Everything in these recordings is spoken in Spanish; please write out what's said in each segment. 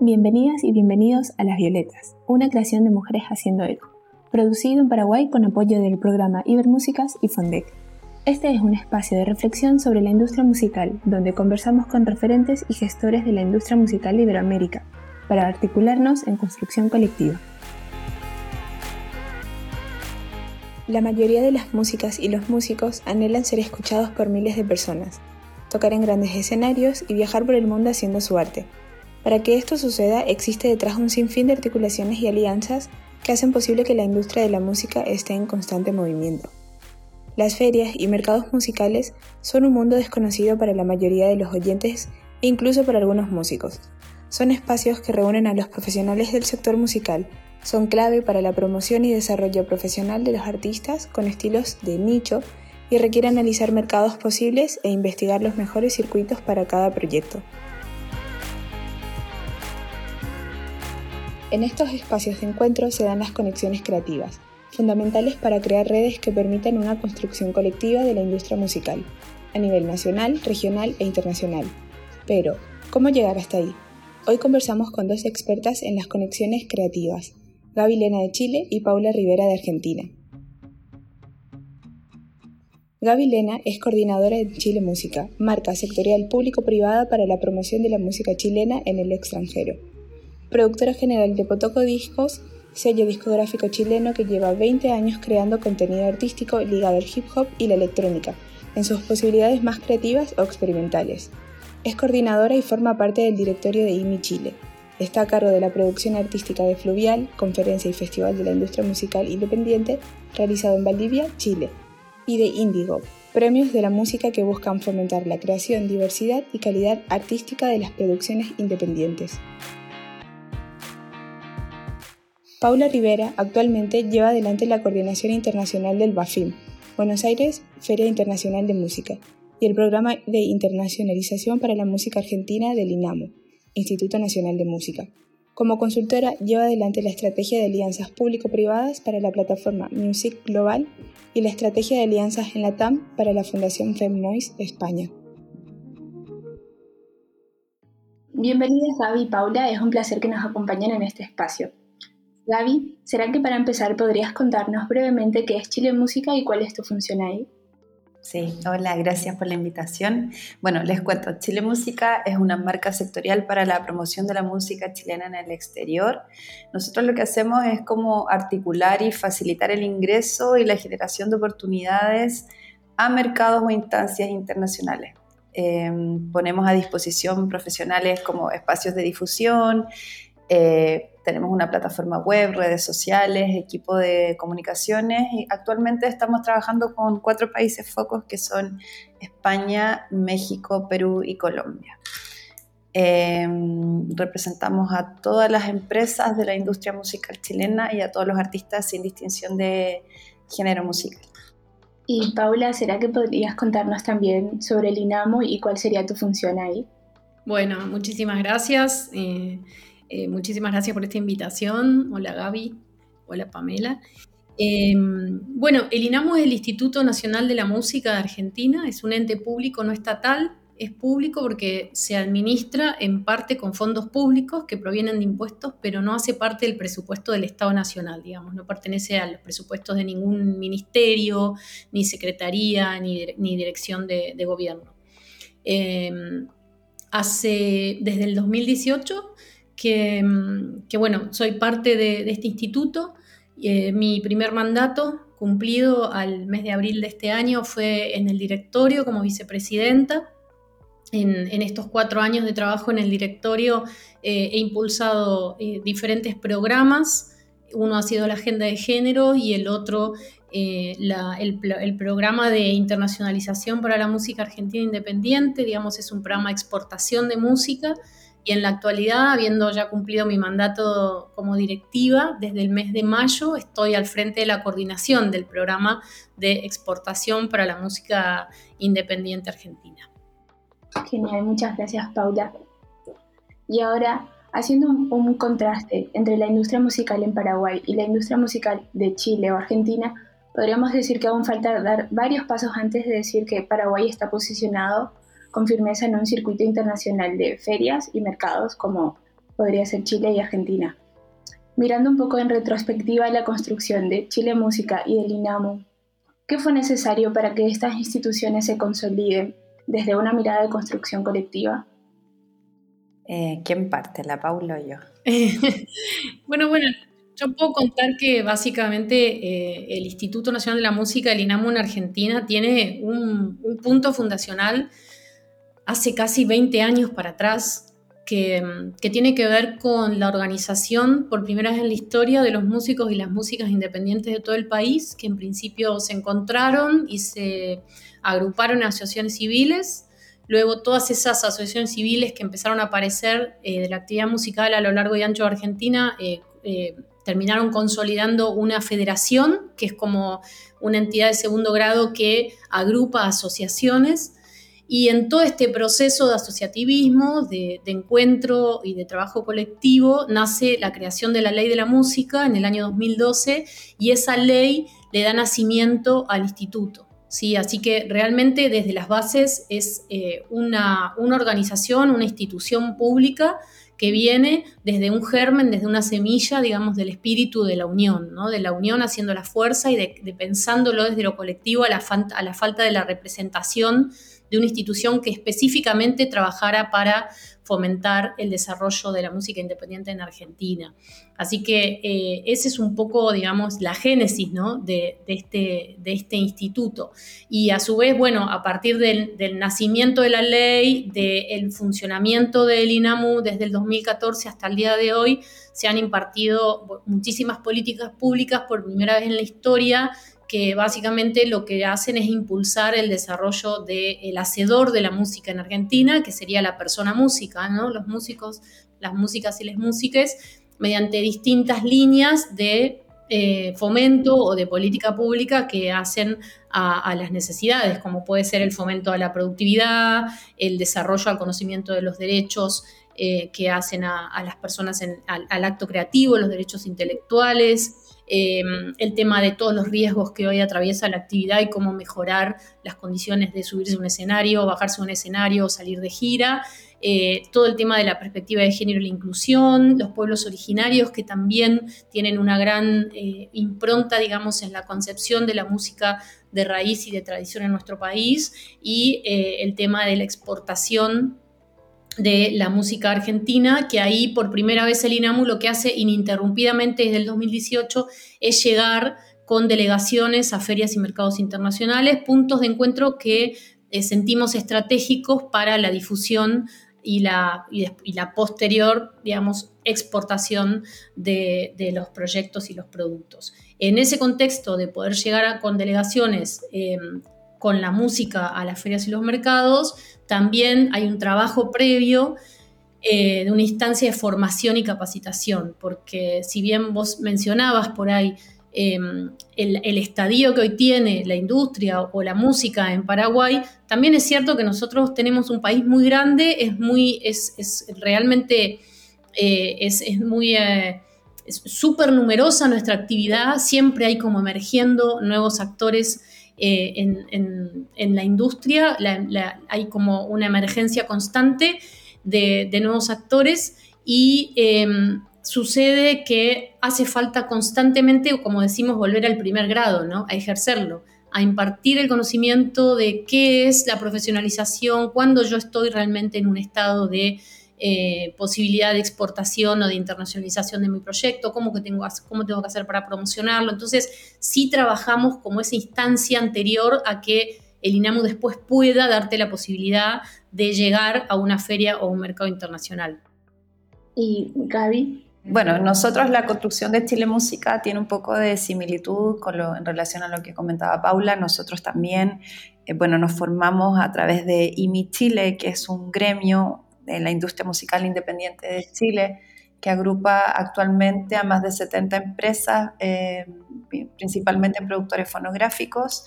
Bienvenidas y bienvenidos a Las Violetas, una creación de mujeres haciendo eco, producido en Paraguay con apoyo del programa Ibermúsicas y Fondec. Este es un espacio de reflexión sobre la industria musical, donde conversamos con referentes y gestores de la industria musical de Iberoamérica, para articularnos en construcción colectiva. La mayoría de las músicas y los músicos anhelan ser escuchados por miles de personas, tocar en grandes escenarios y viajar por el mundo haciendo su arte. Para que esto suceda existe detrás un sinfín de articulaciones y alianzas que hacen posible que la industria de la música esté en constante movimiento. Las ferias y mercados musicales son un mundo desconocido para la mayoría de los oyentes e incluso para algunos músicos. Son espacios que reúnen a los profesionales del sector musical, son clave para la promoción y desarrollo profesional de los artistas con estilos de nicho y requiere analizar mercados posibles e investigar los mejores circuitos para cada proyecto. En estos espacios de encuentro se dan las conexiones creativas, fundamentales para crear redes que permitan una construcción colectiva de la industria musical, a nivel nacional, regional e internacional. Pero, ¿cómo llegar hasta ahí? Hoy conversamos con dos expertas en las conexiones creativas, Gaby Lena de Chile y Paula Rivera de Argentina. Gaby Lena es coordinadora de Chile Música, marca sectorial público-privada para la promoción de la música chilena en el extranjero productora general de Potoco Discos, sello discográfico chileno que lleva 20 años creando contenido artístico ligado al hip hop y la electrónica, en sus posibilidades más creativas o experimentales. Es coordinadora y forma parte del directorio de IMI Chile. Está a cargo de la producción artística de Fluvial, conferencia y festival de la industria musical independiente, realizado en Valdivia, Chile, y de Indigo, premios de la música que buscan fomentar la creación, diversidad y calidad artística de las producciones independientes. Paula Rivera actualmente lleva adelante la coordinación internacional del BAFIM, Buenos Aires Feria Internacional de Música, y el programa de internacionalización para la música argentina del INAMO, Instituto Nacional de Música. Como consultora lleva adelante la estrategia de alianzas público-privadas para la plataforma Music Global y la estrategia de alianzas en la TAM para la Fundación FemNoise España. Bienvenidas Gaby y Paula, es un placer que nos acompañen en este espacio. Gaby, ¿será que para empezar podrías contarnos brevemente qué es Chile Música y cuál es tu función ahí? Sí, hola, gracias por la invitación. Bueno, les cuento, Chile Música es una marca sectorial para la promoción de la música chilena en el exterior. Nosotros lo que hacemos es como articular y facilitar el ingreso y la generación de oportunidades a mercados o instancias internacionales. Em, ponemos a disposición profesionales como espacios de difusión, eh, tenemos una plataforma web, redes sociales, equipo de comunicaciones y actualmente estamos trabajando con cuatro países focos que son España, México, Perú y Colombia. Em, representamos a todas las empresas de la industria musical chilena y a todos los artistas sin distinción de género musical. Y Paula, ¿será que podrías contarnos también sobre el INAMO y cuál sería tu función ahí? Bueno, muchísimas gracias. Eh, eh, muchísimas gracias por esta invitación. Hola Gaby, hola Pamela. Em, bueno, el INAMO es el Instituto Nacional de la Música de Argentina, es un ente público no estatal, es público porque se administra en parte con fondos públicos que provienen de impuestos, pero no hace parte del presupuesto del Estado Nacional, digamos, no pertenece a los presupuestos de ningún ministerio, ni secretaría, ni, dirección de, gobierno. Em, hace, desde el 2018 Mm, que, bueno, soy parte de, este instituto. Eh, mi primer mandato cumplido al mes de abril de este año fue en el directorio como vicepresidenta. En, estos cuatro años de trabajo en el directorio eh, he impulsado eh, diferentes programas. Uno ha sido la agenda de género y el otro el, el, programa de internacionalización para la música argentina independiente. Digamos, es un programa de exportación de música y en la actualidad, habiendo ya cumplido mi mandato como directiva, desde el mes de mayo estoy al frente de la coordinación del programa de exportación para la música independiente argentina. Genial, muchas gracias Paula. Y ahora, haciendo un, contraste entre la industria musical en Paraguay y la industria musical de Chile o Argentina, podríamos decir que aún falta dar varios pasos antes de decir que Paraguay está posicionado con firmeza en un circuito internacional de ferias y mercados como podría ser Chile y Argentina. Mirando un poco en retrospectiva la construcción de Chile Música y del INAMU, ¿qué fue necesario para que estas instituciones se consoliden desde una mirada de construcción colectiva? Eh, ¿Quién parte, la Paula o yo? bueno, bueno, yo puedo contar que básicamente eh, el Instituto Nacional de la Música, el INAMU en Argentina, tiene un, punto fundacional hace casi 20 años para atrás, que, tiene que ver con la organización por primera vez en la historia de los músicos y las músicas independientes de todo el país, que en principio se encontraron y se agruparon en asociaciones civiles. Luego todas esas asociaciones civiles que empezaron a aparecer eh, de la actividad musical a lo largo y ancho de Argentina eh, terminaron consolidando una federación, que es como una entidad de segundo grado que agrupa asociaciones. Y en todo este proceso de asociativismo, de, encuentro y de trabajo colectivo, nace la creación de la ley de la música en el año 2012 y esa ley le da nacimiento al instituto. ¿sí? Así que realmente desde las bases es eh, una, una organización, una institución pública que viene desde un germen, desde una semilla, digamos, del espíritu de la unión, ¿no? de la unión haciendo la fuerza y de, pensándolo desde lo colectivo a la, a la falta de la representación de una institución que específicamente trabajara para fomentar el desarrollo de la música independiente en Argentina. Así que eh, ese es un poco, digamos, la génesis ¿no? de, este, de este instituto. Y a su vez, bueno, a partir del, nacimiento de la ley, del funcionamiento del INAMU desde el 2014 hasta el día de hoy, se han impartido muchísimas políticas públicas por primera vez en la historia que básicamente lo que hacen es impulsar el desarrollo del hacedor de la música en Argentina, que sería la persona música, ¿no? Los músicos, las músicas y las músicas, mediante distintas líneas de eh, fomento o de política pública que hacen a, las necesidades, como puede ser el fomento a la productividad, el desarrollo al conocimiento de los derechos eh, que hacen a, las personas al, acto creativo, los derechos intelectuales, Em, el tema de todos los riesgos que hoy atraviesa la actividad y cómo mejorar las condiciones de subirse a un escenario, bajarse a un escenario, salir de gira, eh, todo el tema de la perspectiva de género y la inclusión, los pueblos originarios que también tienen una gran eh, impronta, digamos, en la concepción de la música de raíz y de tradición en nuestro país, y eh, el tema de la exportación de la música argentina, que ahí por primera vez el INAMU lo que hace ininterrumpidamente desde el 2018 es llegar con delegaciones a ferias y mercados internacionales, puntos de encuentro que eh, sentimos estratégicos para la difusión y la, y, la posterior, digamos, exportación de, los proyectos y los productos. En ese contexto de poder llegar con delegaciones eh, con la música a las ferias y los mercados, también hay un trabajo previo eh, de una instancia de formación y capacitación, porque si bien vos mencionabas por ahí em, el, estadio que hoy tiene la industria o, la música en Paraguay, también es cierto que nosotros tenemos un país muy grande, es muy, es, realmente, eh, es, muy... Eh, súper numerosa nuestra actividad, siempre hay como emergiendo nuevos actores eh, en, la industria, hay como una emergencia constante de, nuevos actores y em, sucede que hace falta constantemente, como decimos, volver al primer grado, ¿no? a ejercerlo a impartir el conocimiento de qué es la profesionalización, cuando yo estoy realmente en un estado de eh, posibilidad de exportación o de internacionalización de mi proyecto, cómo, que tengo, cómo tengo que hacer para promocionarlo. Entonces, sí trabajamos como esa instancia anterior a que el INAMU después pueda darte la posibilidad de llegar a una feria o un mercado internacional. ¿Y Gaby? Bueno, nosotros la construcción de Chile Música tiene un poco de similitud con lo, en relación a lo que comentaba Paula. Nosotros también, eh, bueno, nos formamos a través de IMI Chile, que es un gremio de la industria musical independiente de Chile, que agrupa actualmente a más de 70 empresas, eh, principalmente productores fonográficos,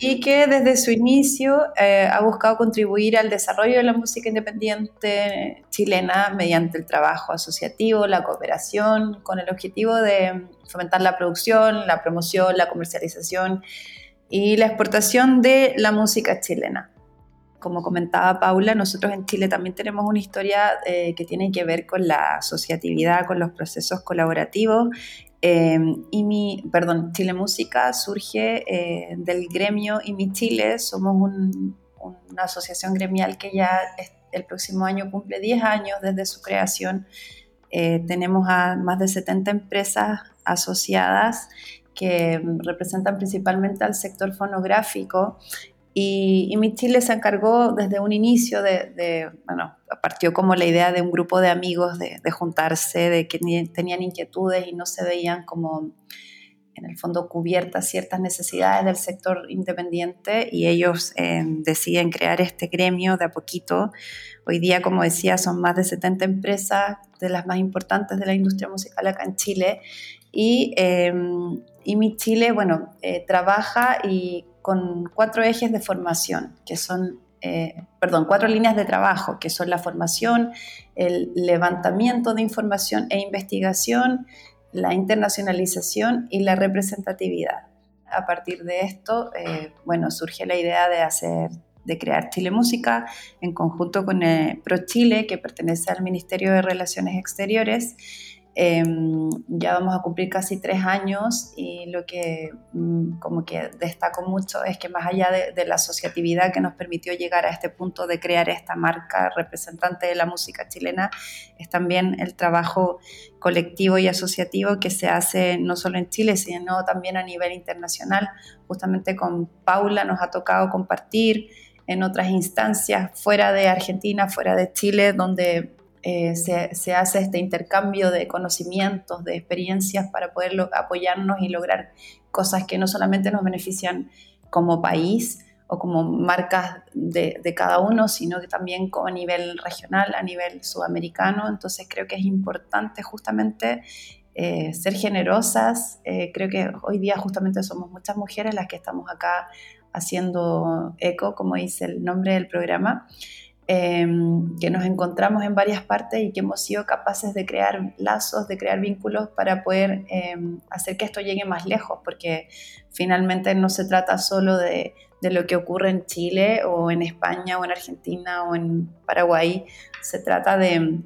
y que desde su inicio eh, ha buscado contribuir al desarrollo de la música independiente chilena mediante el trabajo asociativo, la cooperación, con el objetivo de fomentar la producción, la promoción, la comercialización y la exportación de la música chilena. Como comentaba Paula, nosotros en Chile también tenemos una historia eh, que tiene que ver con la asociatividad, con los procesos colaborativos. Eh, perdón, Chile Música surge eh, del gremio y mi Chile. Somos una asociación gremial que ya el próximo año cumple 10 años desde su creación. tenemos a más de 70 empresas asociadas que representan principalmente al sector fonográfico y, Mi Chile se encargó desde un inicio de, bueno, partió como la idea de un grupo de amigos de, juntarse, de que tenían inquietudes y no se veían como en el fondo cubiertas ciertas necesidades del sector independiente y ellos eh, deciden crear este gremio de a poquito. Hoy día, como decía, son más de 70 empresas de las más importantes de la industria musical acá en Chile y, eh, y Mi Chile, bueno, eh, trabaja y con cuatro ejes de formación, que son, eh, perdón, cuatro líneas de trabajo, que son la formación, el levantamiento de información e investigación, la internacionalización y la representatividad. A partir de esto, eh, bueno, surge la idea de hacer de crear Chile Música en conjunto con Pro Chile, que pertenece al Ministerio de Relaciones Exteriores, Em, ya vamos a cumplir casi tres años y lo que mm, como que destaco mucho es que más allá de, la asociatividad que nos permitió llegar a este punto de crear esta marca representante de la música chilena, es también el trabajo colectivo y asociativo que se hace no solo en Chile, sino también a nivel internacional. Justamente con Paula nos ha tocado compartir en otras instancias fuera de Argentina, fuera de Chile, donde eh, se, hace este intercambio de conocimientos, de experiencias para poder apoyarnos y lograr cosas que no solamente nos benefician como país o como marcas de, cada uno, sino que también a nivel regional, a nivel sudamericano. Entonces creo que es importante justamente eh, ser generosas. Eh, creo que hoy día justamente somos muchas mujeres las que estamos acá haciendo eco, como dice el nombre del programa. Em, que nos encontramos en varias partes y que hemos sido capaces de crear lazos, de crear vínculos para poder em, hacer que esto llegue más lejos, porque finalmente no se trata solo de, de, lo que ocurre en Chile o en España o en Argentina o en Paraguay, se trata de,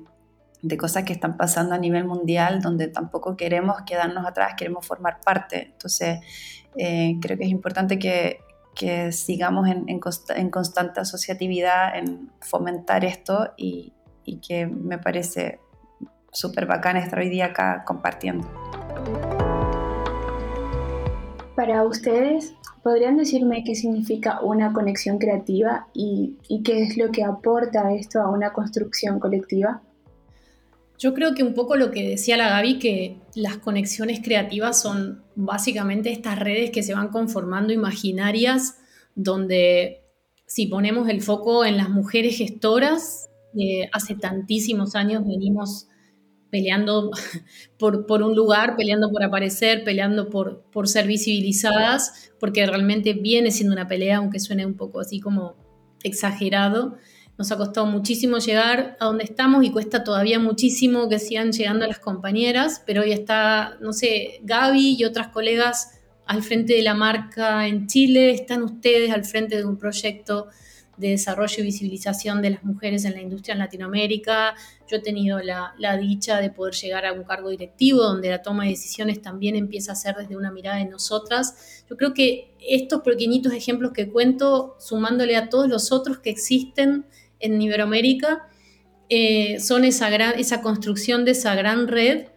de cosas que están pasando a nivel mundial donde tampoco queremos quedarnos atrás, queremos formar parte. Entonces, eh, creo que es importante que, que sigamos en, en, constante asociatividad, en fomentar esto y, que me parece súper bacán estar hoy día acá compartiendo. Para ustedes, ¿podrían decirme qué significa una conexión creativa y, y qué es lo que aporta esto a una construcción colectiva? Yo creo que un poco lo que decía la Gaby, que las conexiones creativas son básicamente estas redes que se van conformando imaginarias, donde si ponemos el foco en las mujeres gestoras, eh, hace tantísimos años venimos peleando por, un lugar, peleando por aparecer, peleando por, por ser visibilizadas, porque realmente viene siendo una pelea, aunque suene un poco así como exagerado. Nos ha costado muchísimo llegar a donde estamos y cuesta todavía muchísimo que sigan llegando las compañeras, pero hoy está, no sé, Gaby y otras colegas al frente de la marca en Chile, están ustedes al frente de un proyecto de desarrollo y visibilización de las mujeres en la industria en Latinoamérica. Yo he tenido la, dicha de poder llegar a un cargo directivo donde la toma de decisiones también empieza a ser desde una mirada de nosotras. Yo creo que estos pequeñitos ejemplos que cuento, sumándole a todos los otros que existen en Iberoamérica, eh, son esa, gran, esa construcción de esa gran red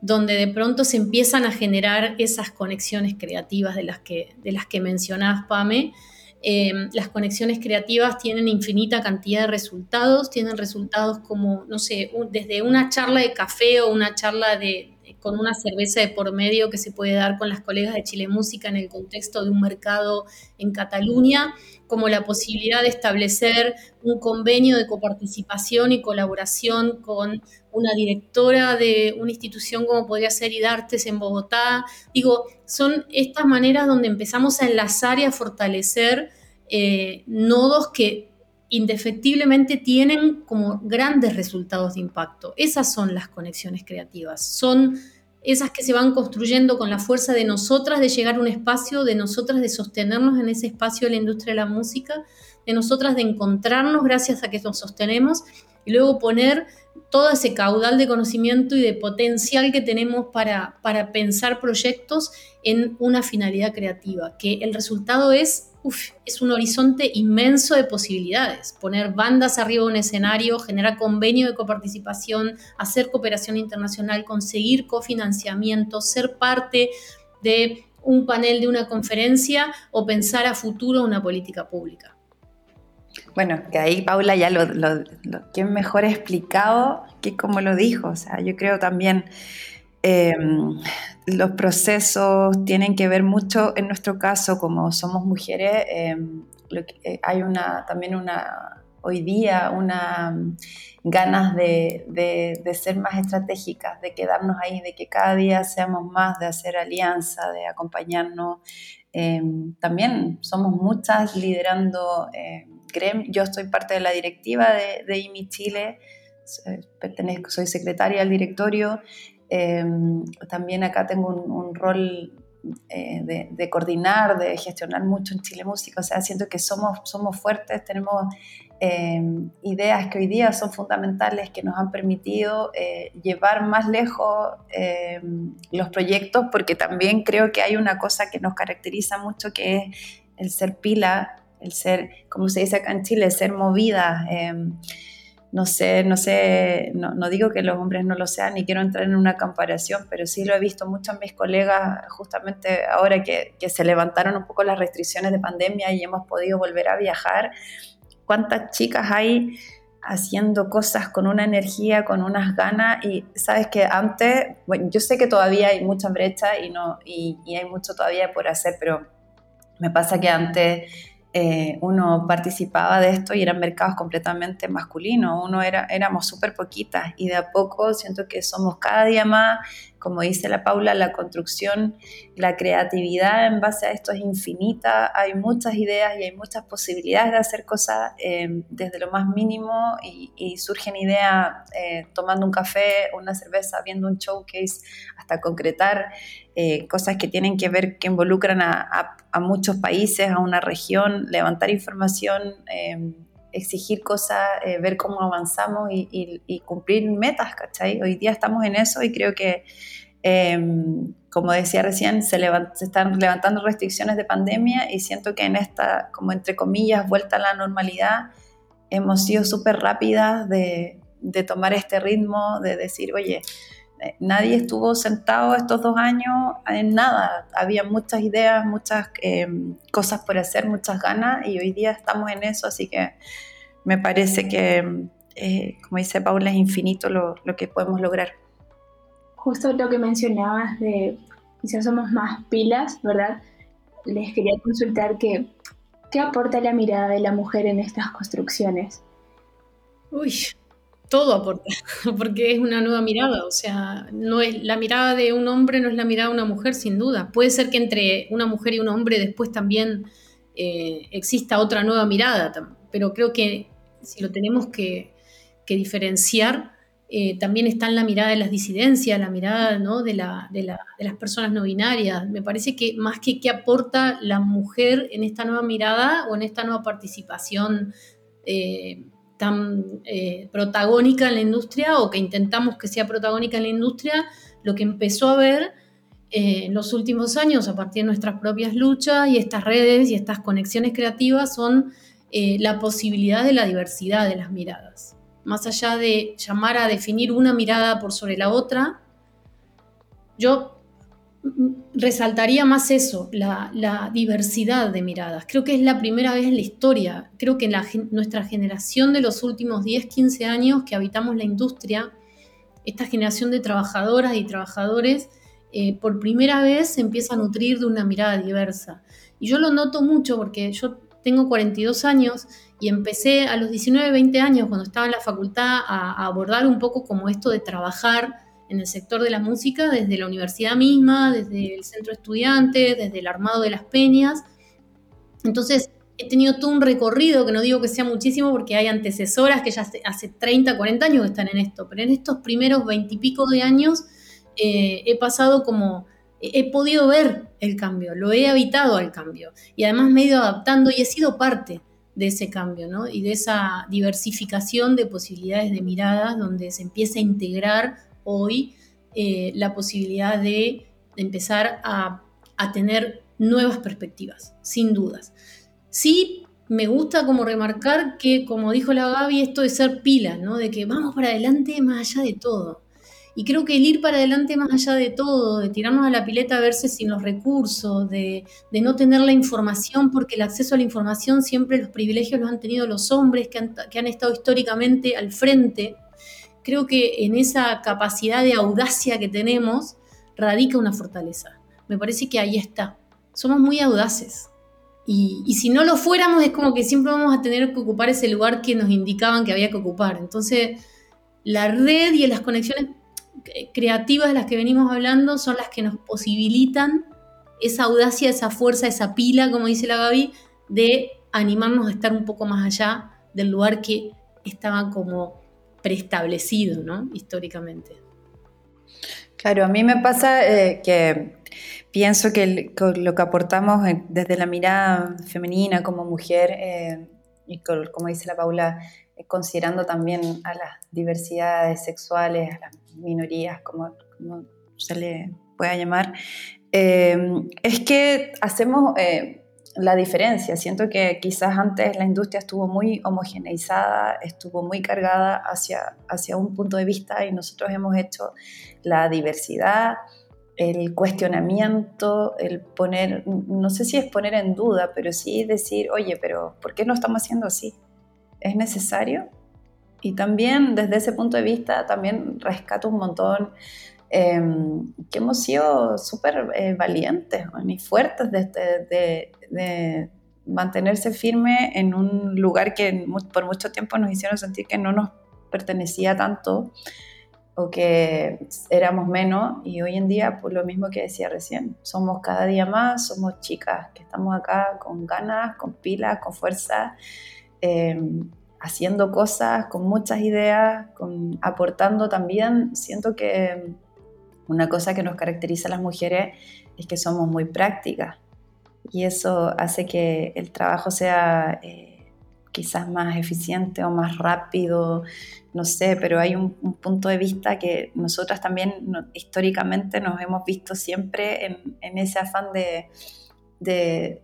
donde de pronto se empiezan a generar esas conexiones creativas de las que, de las que mencionabas, Pame. Eh, las conexiones creativas tienen infinita cantidad de resultados, tienen resultados como, no sé, desde una charla de café o una charla de, con una cerveza de por medio que se puede dar con las colegas de Chile Música en el contexto de un mercado en Cataluña, como la posibilidad de establecer un convenio de coparticipación y colaboración con una directora de una institución como podría ser IDARTES en Bogotá. Digo, son estas maneras donde empezamos a enlazar y a fortalecer eh, nodos que indefectiblemente tienen como grandes resultados de impacto. Esas son las conexiones creativas, son esas que se van construyendo con la fuerza de nosotras de llegar a un espacio, de nosotras de sostenernos en ese espacio de la industria de la música, de nosotras de encontrarnos gracias a que nos sostenemos y luego poner todo ese caudal de conocimiento y de potencial que tenemos para, para pensar proyectos en una finalidad creativa, que el resultado es, es un horizonte inmenso de posibilidades. Poner bandas arriba de un escenario, generar convenio de coparticipación, hacer cooperación internacional, conseguir cofinanciamiento, ser parte de un panel de una conferencia o pensar a futuro una política pública. Bueno, que ahí Paula ya lo, lo, que mejor explicado que como lo dijo. O sea, yo creo también em, los procesos tienen que ver mucho, en nuestro caso, como somos mujeres, em, eh, hay una, también una, hoy día, una ganas de, ser más estratégicas, de quedarnos ahí, de que cada día seamos más, de hacer alianza, de acompañarnos. Em, también somos muchas liderando yo estoy parte de la directiva de, IMI Chile, soy secretaria del directorio. Em, también acá tengo un, rol eh, de, coordinar, de gestionar mucho en Chile Música. O sea, siento que somos, somos fuertes, tenemos em, ideas que hoy día son fundamentales, que nos han permitido eh, llevar más lejos em, los proyectos, porque también creo que hay una cosa que nos caracteriza mucho, que es el ser pila el ser, como se dice acá en Chile, ser movida. No sé, no sé, no, digo que los hombres no lo sean ni quiero entrar en una comparación, pero sí lo he visto mucho en mis colegas justamente ahora que, que se levantaron un poco las restricciones de pandemia y hemos podido volver a viajar. ¿Cuántas chicas hay haciendo cosas con una energía, con unas ganas? Y sabes que antes, bueno, yo sé que todavía hay mucha brecha y, no, y, y hay mucho todavía por hacer, pero me pasa que antes eh, uno participaba de esto y eran mercados completamente masculinos, uno era, éramos súper poquitas y de a poco siento que somos cada día más, como dice la Paula, la construcción, la creatividad en base a esto es infinita, hay muchas ideas y hay muchas posibilidades de hacer cosas eh, desde lo más mínimo y, surgen ideas eh, tomando un café, una cerveza, viendo un showcase, hasta concretar eh, cosas que tienen que ver, que involucran a, muchos países, a una región, levantar información, em, exigir cosas, eh, ver cómo avanzamos y, cumplir metas, ¿cachai? Hoy día estamos en eso y creo que, em, como decía recién, se, están levantando restricciones de pandemia y siento que en esta, como entre comillas, vuelta a la normalidad, hemos sido súper rápidas de, de tomar este ritmo, de decir, oye, nadie estuvo sentado estos dos años en nada. Había muchas ideas, muchas eh, cosas por hacer, muchas ganas y hoy día estamos en eso, así que me parece que, eh, como dice Paula, es infinito lo, que podemos lograr. Justo lo que mencionabas de quizás somos más pilas, ¿verdad? Les quería consultar que, ¿qué aporta la mirada de la mujer en estas construcciones? Uy, todo aporta, porque es una nueva mirada, o sea, no es la mirada de un hombre no es la mirada de una mujer sin duda. Puede ser que entre una mujer y un hombre después también eh, exista otra nueva mirada, pero creo que si lo tenemos que, diferenciar, eh, también está en la mirada de las disidencias, la mirada de, de, las personas no binarias. Me parece que más que qué aporta la mujer en esta nueva mirada o en esta nueva participación. Eh, tan eh, protagónica en la industria o que intentamos que sea protagónica en la industria, lo que empezó a ver eh, en los últimos años a partir de nuestras propias luchas y estas redes y estas conexiones creativas son eh, la posibilidad de la diversidad de las miradas. Más allá de llamar a definir una mirada por sobre la otra, yo resaltaría más eso, la, diversidad de miradas. Creo que es la primera vez en la historia, creo que en nuestra generación de los últimos 10, 15 años que habitamos la industria, esta generación de trabajadoras y trabajadores, eh, por primera vez se empieza a nutrir de una mirada diversa. Y yo lo noto mucho porque yo tengo 42 años y empecé a los 19, 20 años, cuando estaba en la facultad, a abordar un poco como esto de trabajar en el sector de la música desde la universidad misma, desde el centro de estudiantes, desde el armado de las peñas. Entonces, he tenido todo un recorrido, que no digo que sea muchísimo porque hay antecesoras que ya hace 30, 40 años que están en esto, pero en estos primeros 20 y pico de años eh, he pasado como, he podido ver el cambio, lo he habitado al cambio y además me he ido adaptando y he sido parte de ese cambio, ¿no? Y de esa diversificación de posibilidades de miradas donde se empieza a integrar hoy eh, la posibilidad de, empezar a, tener nuevas perspectivas, sin dudas. Sí, me gusta como remarcar que, como dijo la Gaby, esto de ser pila, ¿no? De que vamos para adelante más allá de todo. Y creo que el ir para adelante más allá de todo, de tirarnos a la pileta a verse sin los recursos, de, no tener la información, porque el acceso a la información siempre los privilegios los han tenido los hombres que han estado históricamente al frente. Creo que en esa capacidad de audacia que tenemos radica una fortaleza. Me parece que ahí está. Somos muy audaces. Y, si no lo fuéramos, es como que siempre vamos a tener que ocupar ese lugar que nos indicaban que había que ocupar. Entonces, la red y las conexiones creativas de las que venimos hablando son las que nos posibilitan esa audacia, esa fuerza, esa pila, como dice la Gaby, de animarnos a estar un poco más allá del lugar que estaba como preestablecido, ¿no? Históricamente. Claro, a mí me pasa eh, que pienso que lo que aportamos desde la mirada femenina como mujer, eh, y como dice la Paula, considerando también a las diversidades sexuales, a las minorías, como, se le pueda llamar, eh, es que hacemos eh, la diferencia. Siento que quizás antes la industria estuvo muy homogeneizada, estuvo muy cargada hacia, hacia un punto de vista y nosotros hemos hecho la diversidad, el cuestionamiento, el poner, no sé si es poner en duda, pero sí decir, oye, pero ¿por qué no estamos haciendo así? ¿Es necesario? Y también desde ese punto de vista, también rescato un montón em, que hemos sido súper eh, valientes y fuertes de, de, mantenerse firme en un lugar que por mucho tiempo nos hicieron sentir que no nos pertenecía tanto o que éramos menos y hoy en día, pues lo mismo que decía recién, somos cada día más, somos chicas que estamos acá con ganas, con pilas, con fuerza. Em, haciendo cosas, con muchas ideas, con, aportando también. Siento que una cosa que nos caracteriza a las mujeres es que somos muy prácticas y eso hace que el trabajo sea eh, quizás más eficiente o más rápido, no sé, pero hay un, punto de vista que nosotras también históricamente nos hemos visto siempre en, ese afán de de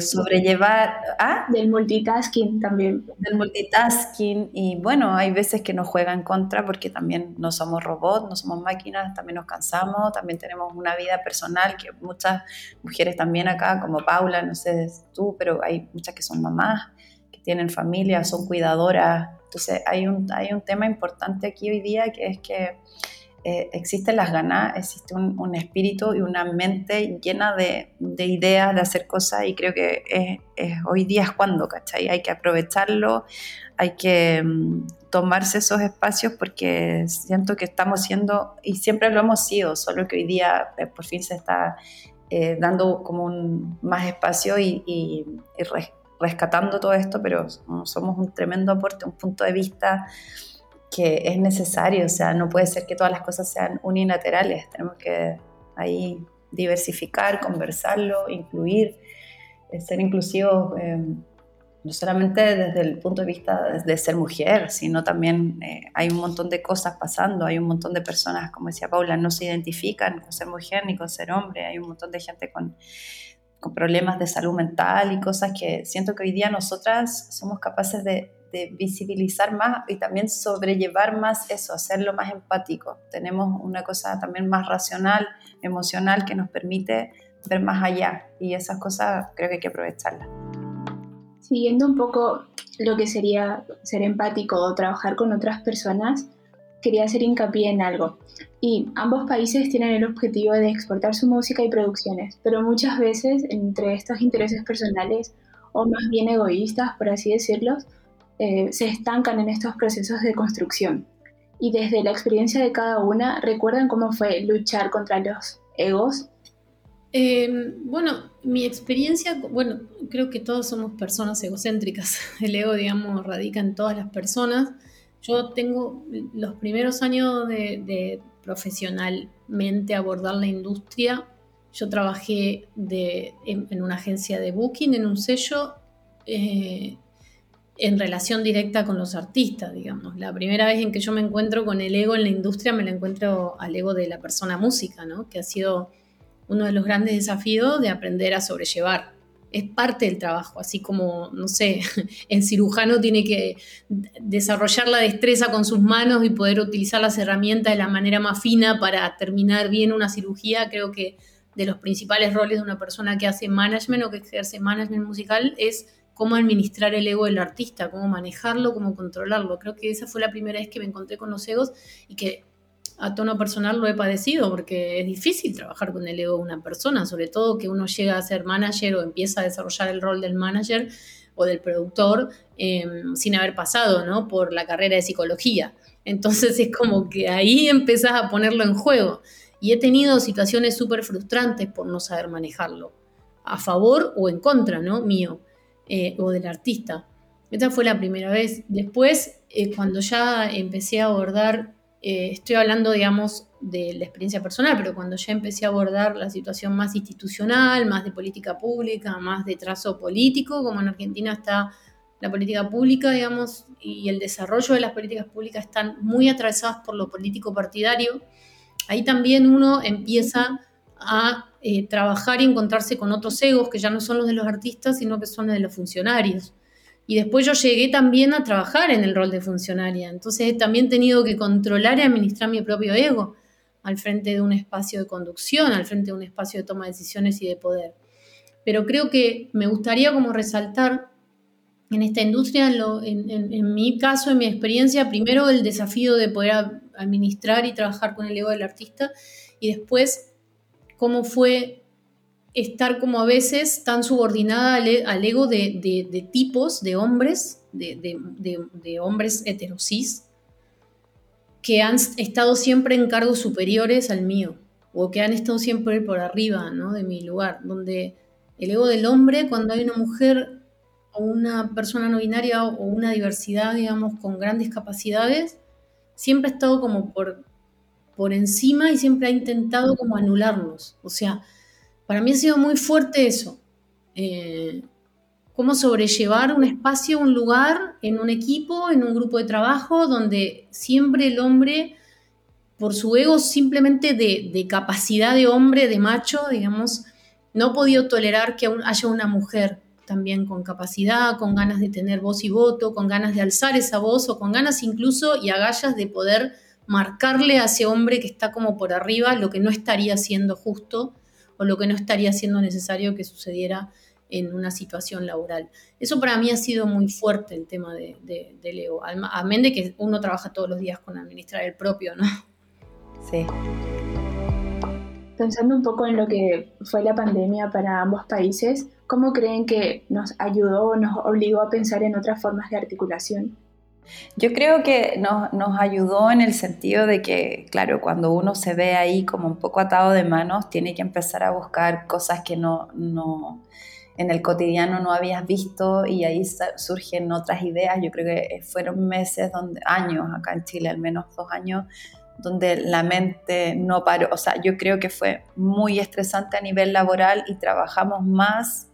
sobrellevar... ¿ah? Del multitasking también. Del multitasking y bueno, hay veces que nos juega en contra porque también no somos robots, no somos máquinas, también nos cansamos, también tenemos una vida personal que muchas mujeres también acá, como Paula, no sé tú, pero hay muchas que son mamás, que tienen familia, son cuidadoras. Entonces hay un, hay un tema importante aquí hoy día que es que eh, existen las ganas, existe un, espíritu y una mente llena de, ideas, de hacer cosas y creo que hoy día es cuando, ¿cachai? Hay que aprovecharlo, hay que mm, tomarse esos espacios porque siento que estamos siendo, y siempre lo hemos sido, solo que hoy día eh, por fin se está eh, dando como un más espacio y, rescatando todo esto, pero somos un tremendo aporte, un punto de vista que es necesario, o sea, no puede ser que todas las cosas sean unilaterales, tenemos que ahí diversificar, conversarlo, incluir, eh, ser inclusivos, eh, no solamente desde el punto de vista de ser mujer, sino también eh, hay un montón de cosas pasando, hay un montón de personas, como decía Paula, no se identifican con ser mujer ni con ser hombre, hay un montón de gente con, con problemas de salud mental y cosas que siento que hoy día nosotras somos capaces de de visibilizar más y también sobrellevar más eso, hacerlo más empático. Tenemos una cosa también más racional, emocional, que nos permite ver más allá y esas cosas creo que hay que aprovecharlas. Siguiendo un poco lo que sería ser empático o trabajar con otras personas, quería hacer hincapié en algo. Y ambos países tienen el objetivo de exportar su música y producciones, pero muchas veces entre estos intereses personales o más bien egoístas, por así decirlo, eh, se estancan en estos procesos de construcción. Y desde la experiencia de cada una, ¿recuerdan cómo fue luchar contra los egos? Em, bueno, mi experiencia, bueno, creo que todos somos personas egocéntricas. El ego, digamos, radica en todas las personas. Yo tengo los primeros años de, profesionalmente abordar la industria. Yo trabajé en, una agencia de booking, en un sello, eh, en relación directa con los artistas, digamos. La primera vez en que yo me encuentro con el ego en la industria, me lo encuentro al ego de la persona música, ¿no? Que ha sido uno de los grandes desafíos de aprender a sobrellevar es parte del trabajo, así como, no sé, el cirujano tiene que desarrollar la destreza con sus manos y poder utilizar las herramientas de la manera más fina para terminar bien una cirugía, creo que de los principales roles de una persona que hace management o que ejerce management musical es cómo administrar el ego del artista, cómo manejarlo, cómo controlarlo. Creo que esa fue la primera vez que me encontré con los egos y que a tono personal lo he padecido porque es difícil trabajar con el ego de una persona, sobre todo que uno llega a ser manager o empieza a desarrollar el rol del manager o del productor em, sin haber pasado ¿no? por la carrera de psicología. Entonces es como que ahí empezás a ponerlo en juego. Y he tenido situaciones súper frustrantes por no saber manejarlo, a favor o en contra, ¿no? Mío eh, o del artista. Esta fue la primera vez. Después, eh, cuando ya empecé a abordar eh, estoy hablando, digamos, de la experiencia personal, pero cuando ya empecé a abordar la situación más institucional, más de política pública, más de trazo político, como en Argentina está la política pública, digamos, y el desarrollo de las políticas públicas están muy atravesadas por lo político partidario, ahí también uno empieza a eh, trabajar y encontrarse con otros egos que ya no son los de los artistas, sino que son los de los funcionarios. Y después yo llegué también a trabajar en el rol de funcionaria. Entonces he también tenido que controlar y administrar mi propio ego al frente de un espacio de conducción, al frente de un espacio de toma de decisiones y de poder. Pero creo que me gustaría como resaltar en esta industria, en, en mi caso, en mi experiencia, primero el desafío de poder administrar y trabajar con el ego del artista y después cómo fue estar como a veces tan subordinada al, e, ego de, tipos, de hombres, de, hombres heterosis, que han estado siempre en cargos superiores al mío, o que han estado siempre por arriba ¿no? de mi lugar, donde el ego del hombre, cuando hay una mujer o una persona no binaria o una diversidad, digamos, con grandes capacidades, siempre ha estado como por, por encima y siempre ha intentado como anularnos. O sea, para mí ha sido muy fuerte eso. Eh, cómo sobrellevar un espacio, un lugar en un equipo, en un grupo de trabajo, donde siempre el hombre, por su ego simplemente de, capacidad de hombre, de macho, digamos, no ha podido tolerar que haya una mujer también con capacidad, con ganas de tener voz y voto, con ganas de alzar esa voz o con ganas incluso y agallas de poder marcarle a ese hombre que está como por arriba lo que no estaría siendo justo o lo que no estaría siendo necesario que sucediera en una situación laboral. Eso para mí ha sido muy fuerte el tema de, de, del ego, amén de que uno trabaja todos los días con administrar el propio, ¿no? Sí. Pensando un poco en lo que fue la pandemia para ambos países, ¿cómo creen que nos ayudó o nos obligó a pensar en otras formas de articulación? Yo creo que nos, nos, ayudó en el sentido de que, claro, cuando uno se ve ahí como un poco atado de manos, tiene que empezar a buscar cosas que no, no en el cotidiano no habías visto y ahí surgen otras ideas. Yo creo que fueron meses, donde, años acá en Chile, al menos dos años, donde la mente no paró. O sea, yo creo que fue muy estresante a nivel laboral y trabajamos más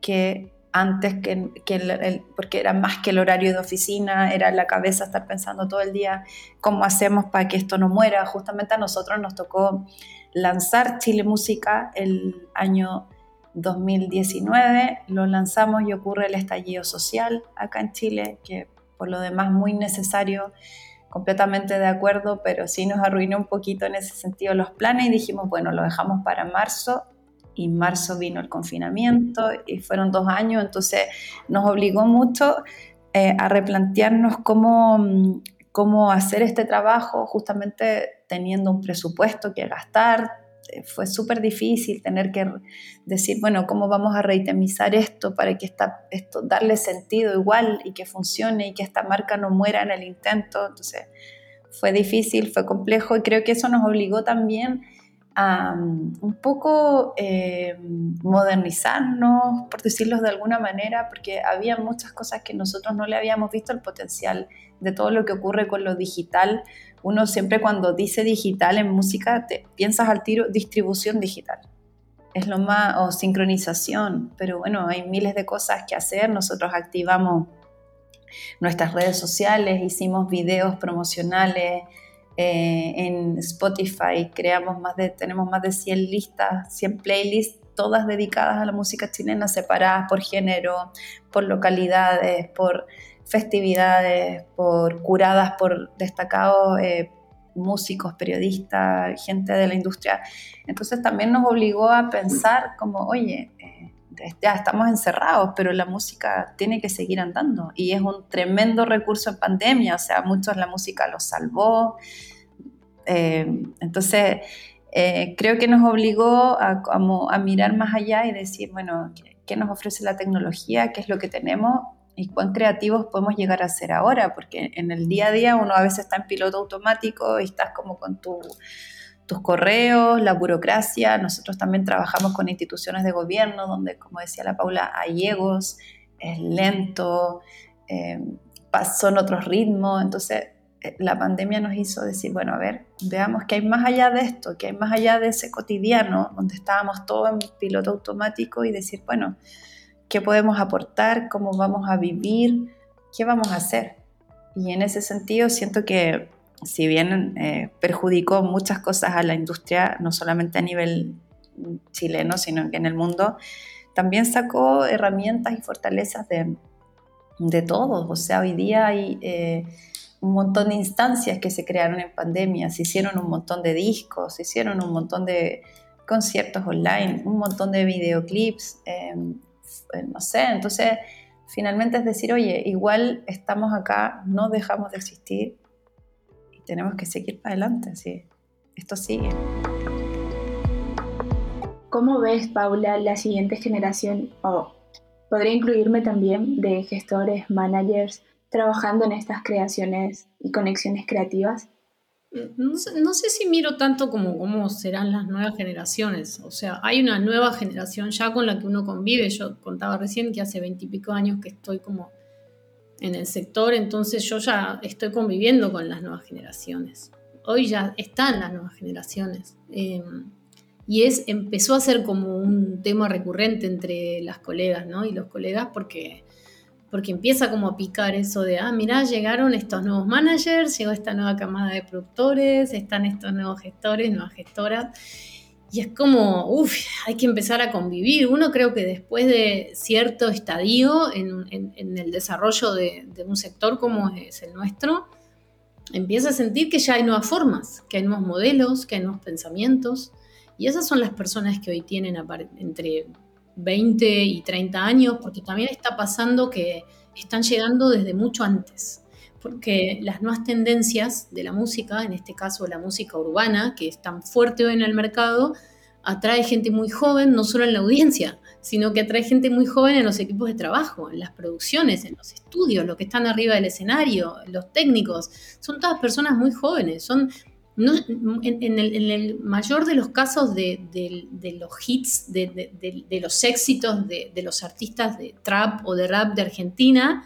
que antes que, el, porque era más que el horario de oficina, era la cabeza estar pensando todo el día cómo hacemos para que esto no muera. Justamente a nosotros nos tocó lanzar Chile Música el año 2019, lo lanzamos y ocurre el estallido social acá en Chile, que por lo demás muy necesario, completamente de acuerdo, pero sí nos arruinó un poquito en ese sentido los planes y dijimos, bueno, lo dejamos para marzo y en marzo vino el confinamiento y fueron dos años, entonces nos obligó mucho eh, a replantearnos cómo, cómo hacer este trabajo justamente teniendo un presupuesto que gastar. Eh, fue súper difícil tener que decir, bueno, ¿cómo vamos a reitemizar esto para que esta, esto darle sentido igual y que funcione y que esta marca no muera en el intento? Entonces, fue difícil, fue complejo y creo que eso nos obligó también a un poco eh, modernizarnos, por decirlo de alguna manera, porque había muchas cosas que nosotros no le habíamos visto el potencial de todo lo que ocurre con lo digital. Uno siempre cuando dice digital en música piensas al tiro distribución digital. es lo más, o sincronización, pero bueno, hay miles de cosas que hacer. Nosotros activamos nuestras redes sociales, hicimos videos promocionales eh, en Spotify, creamos más de, tenemos más de 100 listas, 100 playlists, todas dedicadas a la música chilena, separadas por género, por localidades, por festividades, por curadas por destacados eh, músicos, periodistas, gente de la industria. Entonces también nos obligó a pensar como, oye, ya estamos encerrados, pero la música tiene que seguir andando y es un tremendo recurso en pandemia, o sea, muchos la música los salvó. Eh, entonces, eh, creo que nos obligó a, mirar más allá y decir, bueno, ¿qué, ¿qué nos ofrece la tecnología? ¿Qué es lo que tenemos? y cuán creativos podemos llegar a ser ahora, porque en el día a día uno a veces está en piloto automático y estás como con tus correos, la burocracia. Nosotros también trabajamos con instituciones de gobierno donde, como decía la Paula, hay egos, es lento, eh, son otros ritmos. Entonces, eh, la pandemia nos hizo decir, bueno, a ver, veamos que hay más allá de esto, que hay más allá de ese cotidiano donde estábamos todos en piloto automático y decir, bueno, qué podemos aportar, cómo vamos a vivir, qué vamos a hacer. Y en ese sentido siento que si bien eh, perjudicó muchas cosas a la industria, no solamente a nivel chileno, sino que en el mundo, también sacó herramientas y fortalezas de, de todos. O sea, hoy día hay eh, un montón de instancias que se crearon en pandemia, se hicieron un montón de discos, se hicieron un montón de conciertos online, un montón de videoclips. Eh, eh, no sé, entonces finalmente es decir, oye, igual estamos acá, no dejamos de existir tenemos que seguir para adelante, sí, esto sigue. ¿Cómo ves, Paula, la siguiente generación, o podría incluirme también, de gestores, managers, trabajando en estas creaciones y conexiones creativas? No sé, si miro tanto como cómo serán las nuevas generaciones. O sea, hay una nueva generación ya con la que uno convive. Yo contaba recién que hace veintipico años que estoy como en el sector, entonces yo ya estoy conviviendo con las nuevas generaciones. Hoy ya están las nuevas generaciones. Em, y es, empezó a ser como un tema recurrente entre las colegas ¿no? y los colegas porque porque empieza como a picar eso de, ah, mira, llegaron estos nuevos managers, llegó esta nueva camada de productores, están estos nuevos gestores, nuevas gestoras. Y es como, uff, hay que empezar a convivir. Uno creo que después de cierto estadio en, el desarrollo de, un sector como es el nuestro, empieza a sentir que ya hay nuevas formas, que hay nuevos modelos, que hay nuevos pensamientos. Y esas son las personas que hoy tienen entre 20 y 30 años, porque también está pasando que están llegando desde mucho antes, porque las nuevas tendencias de la música, en este caso la música urbana, que es tan fuerte hoy en el mercado, atrae gente muy joven, no solo en la audiencia, sino que atrae gente muy joven en los equipos de trabajo, en las producciones, en los estudios, los que están arriba del escenario, los técnicos, son todas personas muy jóvenes, son en, el, mayor de los casos de, los hits, de, los éxitos de, los artistas de trap o de rap de Argentina,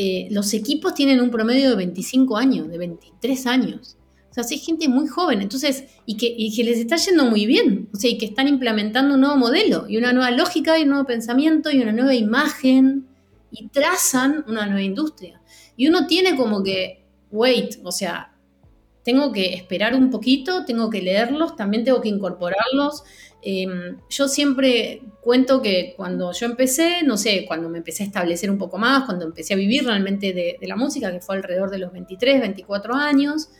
eh, los equipos tienen un promedio de 25 años, de 23 años. O sea, hay gente muy joven, entonces, y que, y que les está yendo muy bien, o sea, y que están implementando un nuevo modelo, y una nueva lógica, y un nuevo pensamiento, y una nueva imagen, y trazan una nueva industria. Y uno tiene como que, wait, o sea, tengo que esperar un poquito, tengo que leerlos, también tengo que incorporarlos. Em, yo siempre cuento que cuando yo empecé, no sé, cuando me empecé a establecer un poco más, cuando empecé a vivir realmente de, la música, que fue alrededor de los 23, 24 años,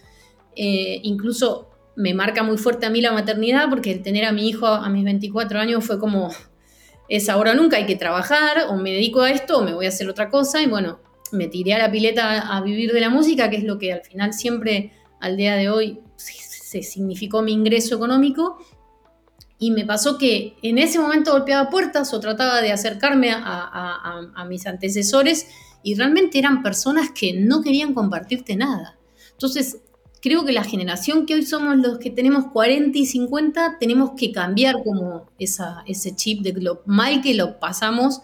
eh, incluso me marca muy fuerte a mí la maternidad, porque el tener a mi hijo a mis 24 años fue como, es ahora nunca, hay que trabajar, o me dedico a esto, o me voy a hacer otra cosa, y bueno, me tiré a la pileta a vivir de la música, que es lo que al final siempre al día de hoy se significó mi ingreso económico. Y me pasó que en ese momento golpeaba puertas o trataba de acercarme a, mis antecesores y realmente eran personas que no querían compartirte nada. Entonces, creo que la generación que hoy somos los que tenemos 40 y 50, tenemos que cambiar como esa, ese chip de lo mal que lo pasamos,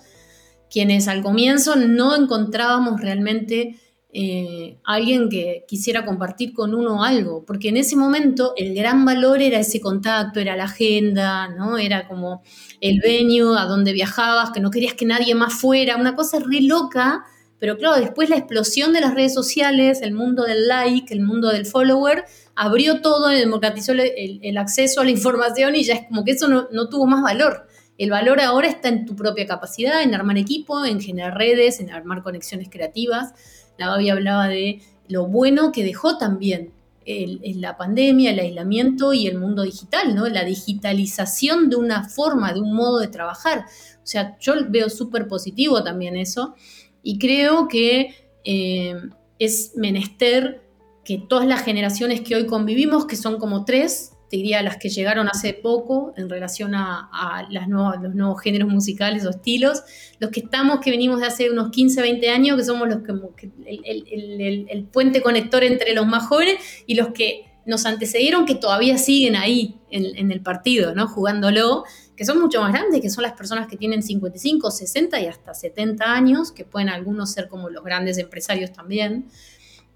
quienes al comienzo no encontrábamos realmente eh, alguien que quisiera compartir con uno algo, porque en ese momento el gran valor era ese contacto, era la agenda, ¿no? Era como el venue a donde viajabas, que no querías que nadie más fuera, una cosa re loca, pero claro, después la explosión de las redes sociales, el mundo del like, el mundo del follower, abrió todo, democratizó el, acceso a la información y ya es como que eso no, no tuvo más valor. El valor ahora está en tu propia capacidad, en armar equipo, en generar redes, en armar conexiones creativas la Gaby hablaba de lo bueno que dejó también la pandemia, el aislamiento y el mundo digital, ¿no? La digitalización de una forma, de un modo de trabajar. O sea, yo veo súper positivo también eso y creo que eh, es menester que todas las generaciones que hoy convivimos, que son como tres, diría las que llegaron hace poco en relación a, las nuevas, los nuevos géneros musicales o estilos, los que estamos, que venimos de hace unos 15, 20 años, que somos los que, el, puente conector entre los más jóvenes y los que nos antecedieron, que todavía siguen ahí en, el partido, ¿no? Jugándolo, que son mucho más grandes, que son las personas que tienen 55, 60 y hasta 70 años, que pueden algunos ser como los grandes empresarios también.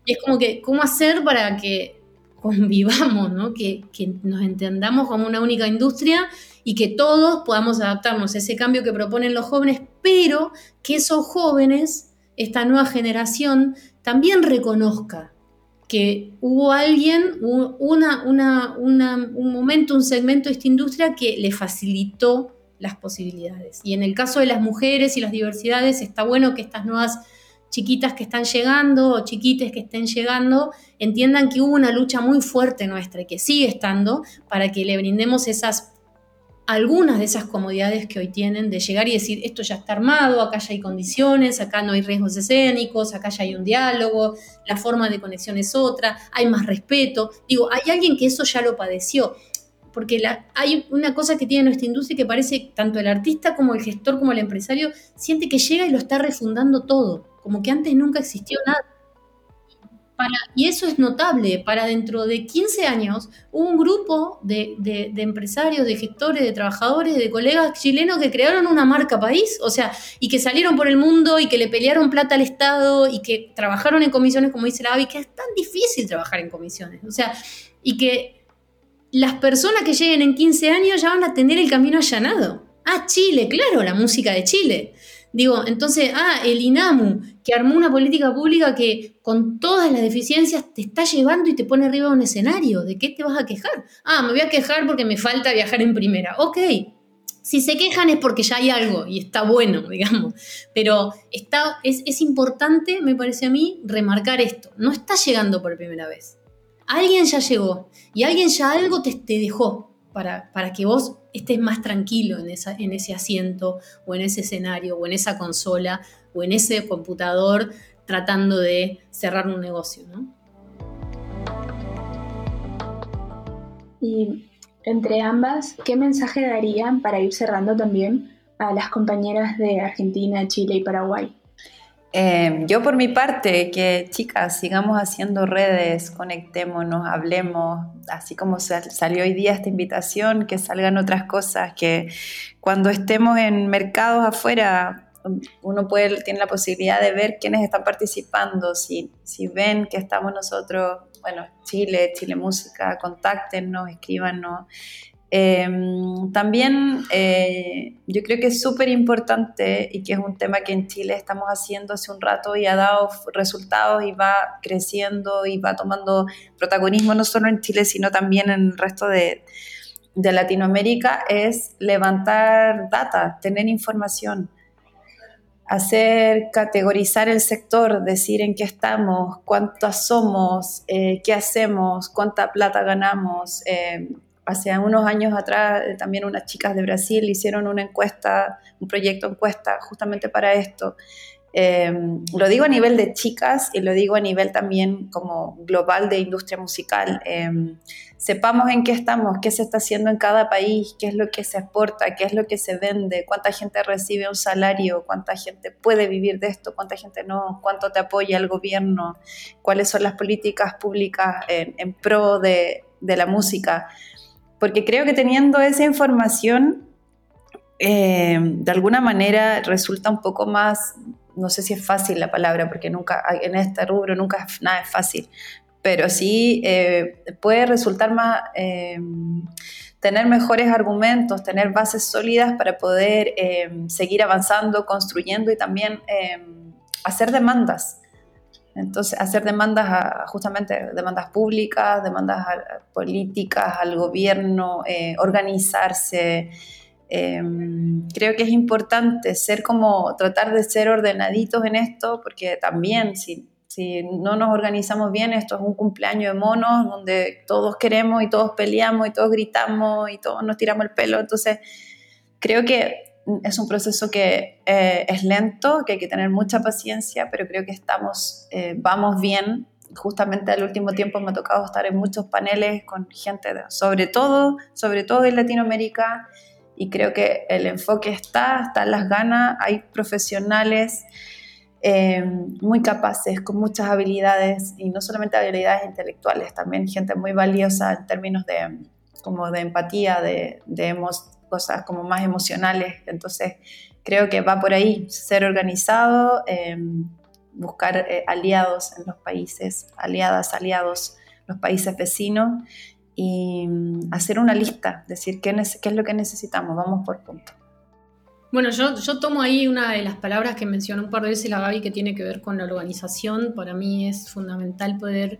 Y es como que, ¿cómo hacer para que convivamos, ¿no? que, nos entendamos como una única industria y que todos podamos adaptarnos a ese cambio que proponen los jóvenes, pero que esos jóvenes, esta nueva generación, también reconozca que hubo alguien, un momento, un segmento de esta industria que le facilitó las posibilidades. Y en el caso de las mujeres y las diversidades, está bueno que estas nuevas chiquitas que están llegando o chiquites que estén llegando entiendan que hubo una lucha muy fuerte nuestra y que sigue estando para que le brindemos esas algunas de esas comodidades que hoy tienen de llegar y decir esto ya está armado, acá ya hay condiciones, acá no hay riesgos escénicos, acá ya hay un diálogo, la forma de conexión es otra, hay más respeto. Digo, hay alguien que eso ya lo padeció porque hay una cosa que tiene nuestra industria que parece tanto el artista como el gestor como el empresario siente que llega y lo está refundando todo como que antes nunca existió nada. y eso es notable, para dentro de 15 años un grupo de, empresarios, de gestores, de trabajadores, de colegas chilenos que crearon una marca país, o sea, y que salieron por el mundo y que le pelearon plata al Estado y que trabajaron en comisiones, como dice la Avi, que es tan difícil trabajar en comisiones, o sea, y que las personas que lleguen en 15 años ya van a tener el camino allanado. Ah, Chile, claro, la música de Chile. Digo, entonces, ah, el INAMU, que armó una política pública que con todas las deficiencias te está llevando y te pone arriba un escenario. ¿De qué te vas a quejar? Ah, me voy a quejar porque me falta viajar en primera. Ok, si se quejan es porque ya hay algo y está bueno, digamos. Pero está, es, importante, me parece a mí, remarcar esto. No está llegando por primera vez. Alguien ya llegó y alguien ya algo te dejó para, que vos estés más tranquilo en, esa, en ese asiento o en ese escenario o en esa consola o en ese computador tratando de cerrar un negocio. Y entre ambas, ¿qué mensaje darían para ir cerrando también a las compañeras de Argentina, Chile y Paraguay? Em, yo por mi parte, que chicas, sigamos haciendo redes, conectémonos, hablemos, así como salió hoy día esta invitación, que salgan otras cosas, que cuando estemos en mercados afuera, uno puede, tiene la posibilidad de ver quiénes están participando, si, si ven que estamos nosotros, bueno, Chile, Chile Música, contáctenos, escríbanos. Em, también eh, yo creo que es súper importante y que es un tema que en Chile estamos haciendo hace un rato y ha dado resultados y va creciendo y va tomando protagonismo no solo en Chile, sino también en el resto de, de Latinoamérica, es levantar data, tener información hacer, categorizar el sector, decir en qué estamos, cuántas somos, eh, qué hacemos, cuánta plata ganamos, eh, hace unos años atrás eh, también unas chicas de Brasil hicieron una encuesta, un proyecto encuesta justamente para esto. Eh, lo digo a nivel de chicas y lo digo a nivel también como global de industria musical. Eh, sepamos en qué estamos, qué se está haciendo en cada país, qué es lo que se exporta, qué es lo que se vende, cuánta gente recibe un salario, cuánta gente puede vivir de esto, cuánta gente no, cuánto te apoya el gobierno, cuáles son las políticas públicas en, pro de, de la música porque creo que teniendo esa información, eh, de alguna manera resulta un poco más no sé si es fácil la palabra, porque nunca, en este rubro nunca nada es fácil, pero sí eh, puede resultar más, eh, tener mejores argumentos, tener bases sólidas para poder eh, seguir avanzando, construyendo y también hacer demandas. Entonces, hacer demandas, justamente demandas públicas, demandas políticas al gobierno, organizarse. creo que es importante ser como, tratar de ser ordenaditos en esto, porque también si si no nos organizamos bien, esto es un cumpleaños de monos donde todos queremos y todos peleamos y todos gritamos y todos nos tiramos el pelo. Entonces, creo que es un proceso que eh, es lento, que hay que tener mucha paciencia, pero creo que estamos, eh, vamos bien. Justamente al último tiempo me ha tocado estar en muchos paneles con gente, sobre todo, sobre todo en Latinoamérica, y creo que el enfoque está, están las ganas, hay profesionales eh, muy capaces, con muchas habilidades, y no solamente habilidades intelectuales, también gente muy valiosa en términos de, como de empatía, de, de cosas como más emocionales. Entonces, creo que va por ahí, ser organizado, eh, buscar eh, aliados en los países, aliadas, aliados, los países vecinos, y mm, hacer una lista, decir qué, qué es lo que necesitamos, vamos por punto. Bueno, yo, yo tomo ahí una de las palabras que mencionó un par de veces la Gaby que tiene que ver con la organización. Para mí es fundamental poder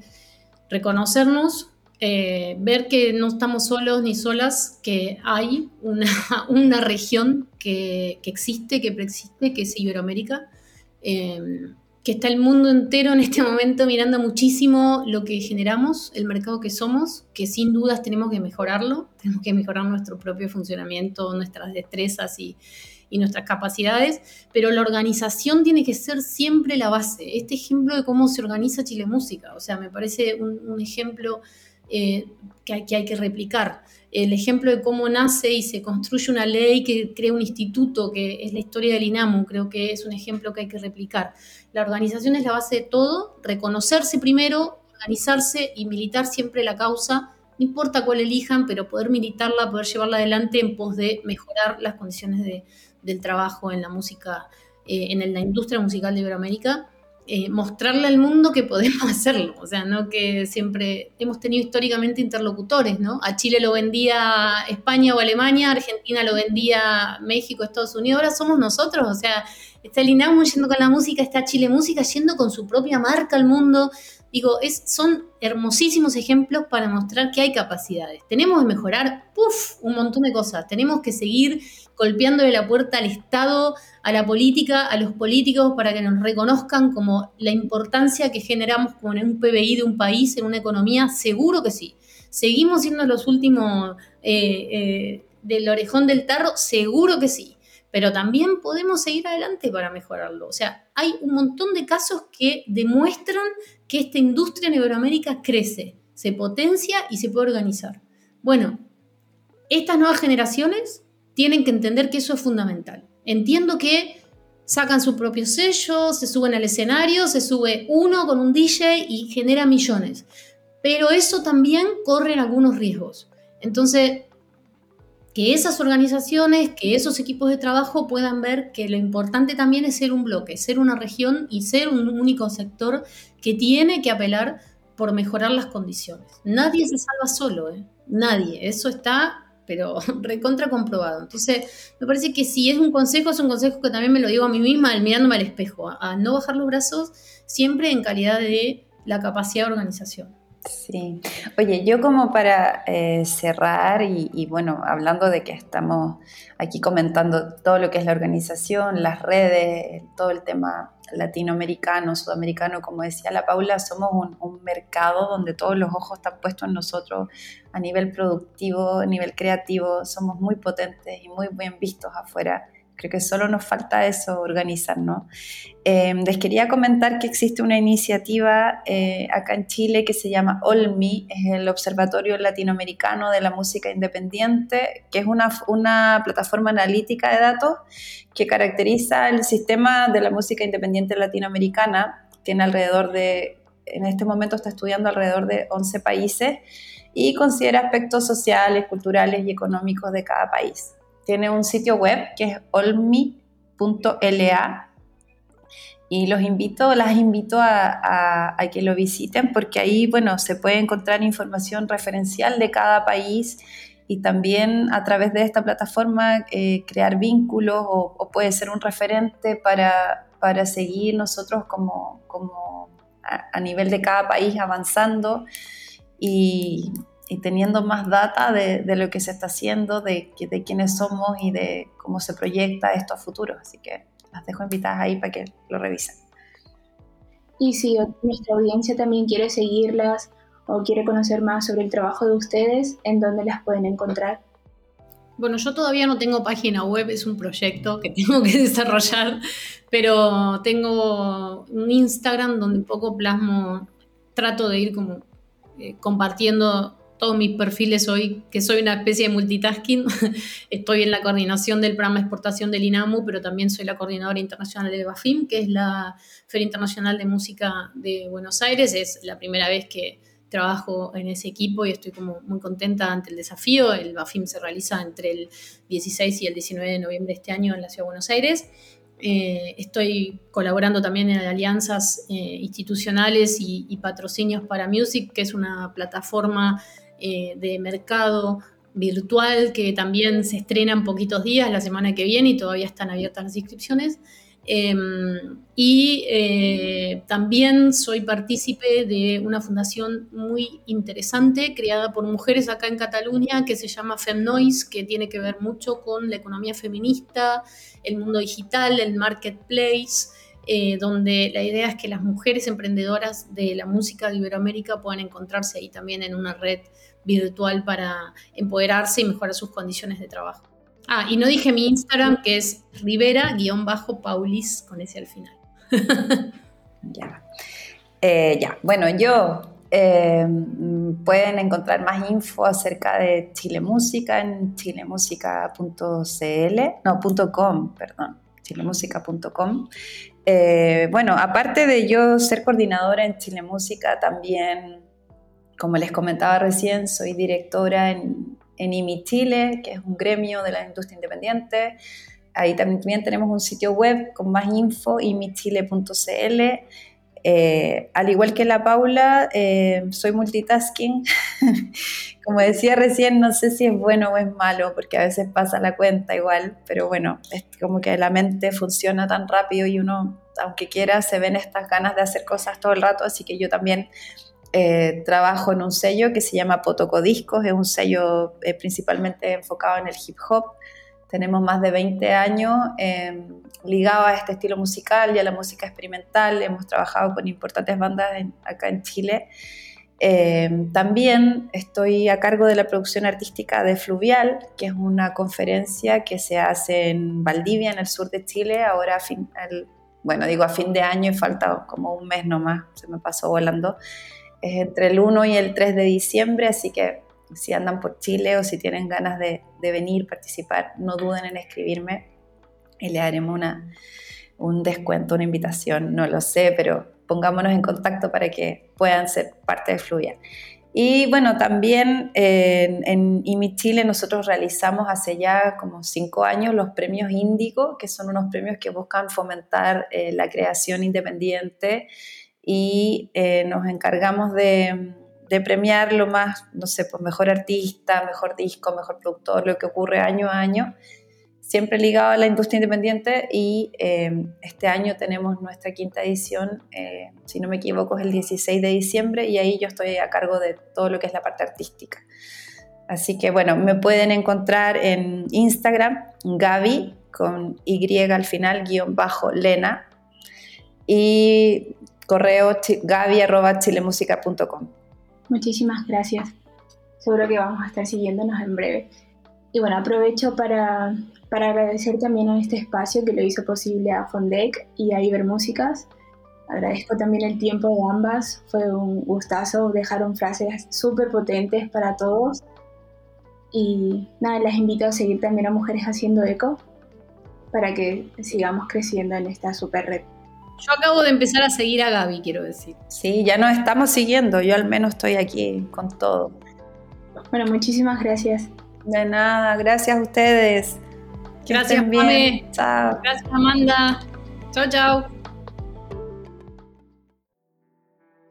reconocernos, eh, ver que no estamos solos ni solas, que hay una, región que, existe, que preexiste, que es Iberoamérica, eh, que está el mundo entero en este momento mirando muchísimo lo que generamos, el mercado que somos, que sin dudas tenemos que mejorarlo, tenemos que mejorar nuestro propio funcionamiento, nuestras destrezas y nuestras capacidades, pero la organización tiene que ser siempre la base. Este ejemplo de cómo se organiza Chile Música, o sea, me parece un, ejemplo eh, que, hay, que, replicar. El ejemplo de cómo nace y se construye una ley que crea un instituto, que es la historia del INAMU, creo que es un ejemplo que hay que replicar. La organización es la base de todo, reconocerse primero, organizarse y militar siempre la causa no importa cuál elijan, pero poder militarla, poder llevarla adelante en pos de mejorar las condiciones de, del trabajo en la música, eh, en la industria musical de Iberoamérica, eh, mostrarle al mundo que podemos hacerlo. O sea, no que siempre hemos tenido históricamente interlocutores, ¿no? A Chile lo vendía España o Alemania, Argentina lo vendía México, Estados Unidos, ahora somos nosotros. O sea, está el INAMU yendo con la música, está Chile Música yendo con su propia marca al mundo. Digo, es, son hermosísimos ejemplos para mostrar que hay capacidades. Tenemos que mejorar, puff, un montón de cosas. Tenemos que seguir golpeándole la puerta al Estado, a la política, a los políticos, para que nos reconozcan como la importancia que generamos con un PBI de un país, en una economía, seguro que sí. Seguimos siendo los últimos eh, eh, del orejón del tarro, seguro que sí pero también podemos seguir adelante para mejorarlo. O sea, hay un montón de casos que demuestran que esta industria en Iberoamérica crece, se potencia y se puede organizar. Bueno, estas nuevas generaciones tienen que entender que eso es fundamental. Entiendo que sacan su propio sello, se suben al escenario, se sube uno con un DJ y genera millones. Pero eso también corre algunos riesgos. Entonces, que esas organizaciones, que esos equipos de trabajo puedan ver que lo importante también es ser un bloque, ser una región y ser un único sector que tiene que apelar por mejorar las condiciones. Nadie se salva solo, ¿eh? nadie, eso está pero recontra comprobado. Entonces, me parece que si es un consejo, es un consejo que también me lo digo a mí misma mirándome al espejo, a no bajar los brazos siempre en calidad de la capacidad de organización. Sí. Oye, yo como para eh, cerrar y, bueno, hablando de que estamos aquí comentando todo lo que es la organización, las redes, todo el tema latinoamericano, sudamericano, como decía la Paula, somos un, un mercado donde todos los ojos están puestos en nosotros a nivel productivo, a nivel creativo, somos muy potentes y muy bien vistos afuera Creo que solo nos falta eso, organizarnos. Eh, les quería comentar que existe una iniciativa eh, acá en Chile que se llama OLMI, es el Observatorio Latinoamericano de la Música Independiente, que es una, una plataforma analítica de datos que caracteriza el sistema de la música independiente latinoamericana. Tiene alrededor de, en este momento está estudiando alrededor de 11 países y considera aspectos sociales, culturales y económicos de cada país tiene un sitio web que es olmi.la y los invito, las invito a, que lo visiten porque ahí, bueno, se puede encontrar información referencial de cada país y también a través de esta plataforma eh, crear vínculos o, puede ser un referente para, para seguir nosotros como, como a, nivel de cada país avanzando y, y teniendo más data de, de, lo que se está haciendo, de, de quiénes somos y de cómo se proyecta esto a futuro. Así que las dejo invitadas ahí para que lo revisen. Y si nuestra audiencia también quiere seguirlas o quiere conocer más sobre el trabajo de ustedes, ¿en dónde las pueden encontrar? Bueno, yo todavía no tengo página web, es un proyecto que tengo que desarrollar, pero tengo un Instagram donde un poco plasmo, trato de ir como eh, compartiendo todos mis perfiles hoy, que soy una especie de multitasking. Estoy en la coordinación del programa de exportación del INAMU, pero también soy la coordinadora internacional de BAFIM, que es la Feria Internacional de Música de Buenos Aires. Es la primera vez que trabajo en ese equipo y estoy como muy contenta ante el desafío. El BAFIM se realiza entre el 16 y el 19 de noviembre de este año en la Ciudad de Buenos Aires. Eh, estoy colaborando también en alianzas eh, institucionales y, y, patrocinios para Music, que es una plataforma eh, de mercado virtual que también se estrena en poquitos días, la semana que viene, y todavía están abiertas las inscripciones. Em, y eh, también soy partícipe de una fundación muy interesante creada por mujeres acá en Cataluña que se llama FemNoise, que tiene que ver mucho con la economía feminista, el mundo digital, el marketplace. Eh, donde la idea es que las mujeres emprendedoras de la música de Iberoamérica puedan encontrarse ahí también en una red virtual para empoderarse y mejorar sus condiciones de trabajo. Ah, y no dije mi Instagram, que es rivera-paulis con ese al final. ya. Eh, ya, bueno, yo eh, pueden encontrar más info acerca de Chile Música en chilemusica.cl, no, .com, perdón, chilemusica.com. Eh, bueno, aparte de yo ser coordinadora en Chile Música, también como les comentaba recién, soy directora en, en IMI Chile, que es un gremio de la industria independiente. Ahí también tenemos un sitio web con más info, imichile.cl. Eh, al igual que la Paula, eh, soy multitasking. Como decía recién, no sé si es bueno o es malo, porque a veces pasa la cuenta igual, pero bueno, es como que la mente funciona tan rápido y uno, aunque quiera, se ven estas ganas de hacer cosas todo el rato, así que yo también eh, trabajo en un sello que se llama Potocodiscos, es un sello principalmente enfocado en el hip hop. Tenemos más de 20 años eh, ligados a este estilo musical y a la música experimental. Hemos trabajado con importantes bandas acá en Chile. también estoy a cargo de la producción artística de Fluvial, que es una conferencia que se hace en Valdivia, en el sur de Chile, ahora a fin, bueno, digo a fin de año y falta como un mes nomás, se me pasó volando es entre el 1 y el 3 de diciembre, así que si andan por Chile o si tienen ganas de, venir, participar, no duden en escribirme y le haremos una, un descuento, una invitación, no lo sé, pero pongámonos en contacto para que puedan ser parte de Fluvial. Y bueno, también en, en IMI Chile nosotros realizamos hace ya como cinco años los premios Índigo, que son unos premios que buscan fomentar eh, la creación independiente y eh, nos encargamos de, premiar lo más, no sé, pues mejor artista, mejor disco, mejor productor, lo que ocurre año a año, siempre ligado a la industria independiente y eh, este año tenemos nuestra quinta edición, eh, si no me equivoco es el 16 de diciembre y ahí yo estoy a cargo de todo lo que es la parte artística. Así que bueno, me pueden encontrar en Instagram, Gaby, con Y al final, guion bajo, Lena. Y correo gaby.chilemusica.com. Muchísimas gracias. Seguro que vamos a estar siguiéndonos en breve. Y bueno, aprovecho para, para agradecer también a este espacio que lo hizo posible a Fondec y a Ibermúsicas. Agradezco también el tiempo de ambas. Fue un gustazo. Dejaron frases súper potentes para todos. Y nada, las invito a seguir también a Mujeres Haciendo Eco para que sigamos creciendo en esta super red. Yo acabo de empezar a seguir a Gaby, quiero decir. Sí, ya nos estamos siguiendo. Yo al menos estoy aquí con todo. Bueno, muchísimas gracias. De nada, gracias a ustedes. Gracias, estén Chao. Gracias, Amanda. Chao, chao.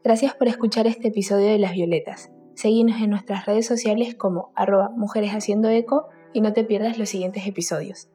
Gracias por escuchar este episodio de Las Violetas. Seguinos en nuestras redes sociales como arroba mujeres eco y no te pierdas los siguientes episodios.